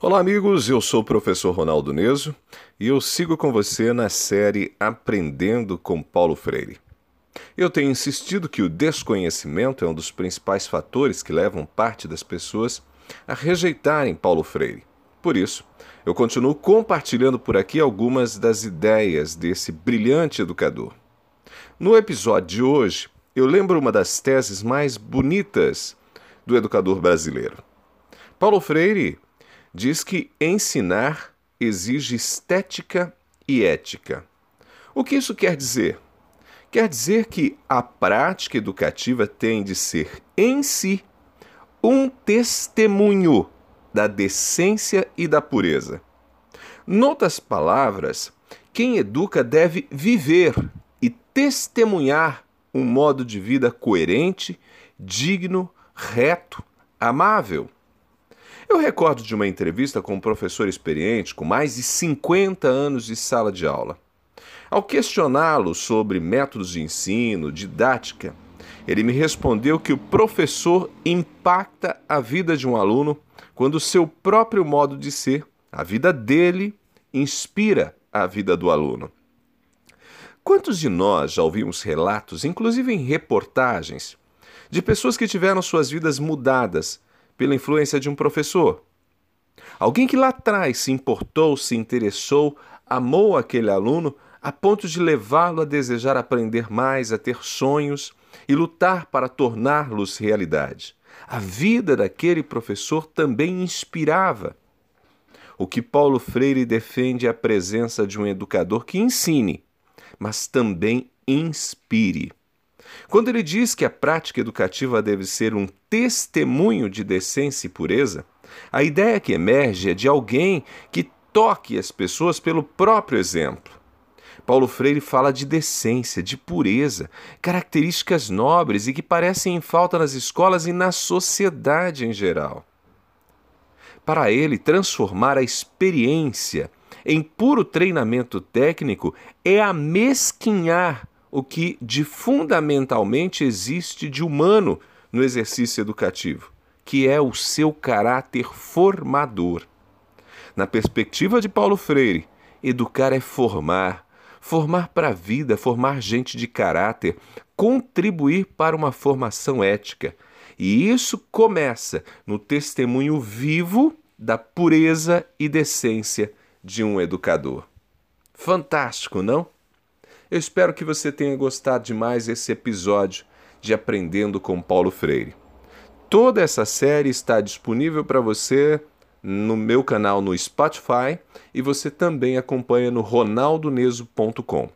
Olá, amigos. Eu sou o professor Ronaldo Neso e eu sigo com você na série Aprendendo com Paulo Freire. Eu tenho insistido que o desconhecimento é um dos principais fatores que levam parte das pessoas a rejeitarem Paulo Freire. Por isso, eu continuo compartilhando por aqui algumas das ideias desse brilhante educador. No episódio de hoje, eu lembro uma das teses mais bonitas do educador brasileiro. Paulo Freire diz que ensinar exige estética e ética. O que isso quer dizer? Quer dizer que a prática educativa tem de ser, em si, um testemunho da decência e da pureza. Noutras palavras, quem educa deve viver e testemunhar um modo de vida coerente, digno, reto, amável. Eu recordo de uma entrevista com um professor experiente com mais de 50 anos de sala de aula. Ao questioná-lo sobre métodos de ensino, didática, ele me respondeu que o professor impacta a vida de um aluno quando o seu próprio modo de ser, a vida dele, inspira a vida do aluno. Quantos de nós já ouvimos relatos, inclusive em reportagens, de pessoas que tiveram suas vidas mudadas pela influência de um professor. Alguém que lá atrás se importou, se interessou, amou aquele aluno a ponto de levá-lo a desejar aprender mais, a ter sonhos e lutar para torná-los realidade. A vida daquele professor também inspirava. O que Paulo Freire defende é a presença de um educador que ensine, mas também inspire. Quando ele diz que a prática educativa deve ser um testemunho de decência e pureza, a ideia que emerge é de alguém que toque as pessoas pelo próprio exemplo. Paulo Freire fala de decência, de pureza, características nobres e que parecem em falta nas escolas e na sociedade em geral. Para ele, transformar a experiência em puro treinamento técnico é amesquinhar o que de fundamentalmente existe de humano no exercício educativo, que é o seu caráter formador. Na perspectiva de Paulo Freire, educar é formar, formar para a vida, formar gente de caráter, contribuir para uma formação ética. E isso começa no testemunho vivo da pureza e decência de um educador. Fantástico, não? Eu espero que você tenha gostado demais esse episódio de Aprendendo com Paulo Freire. Toda essa série está disponível para você no meu canal no Spotify e você também acompanha no ronaldoneso.com.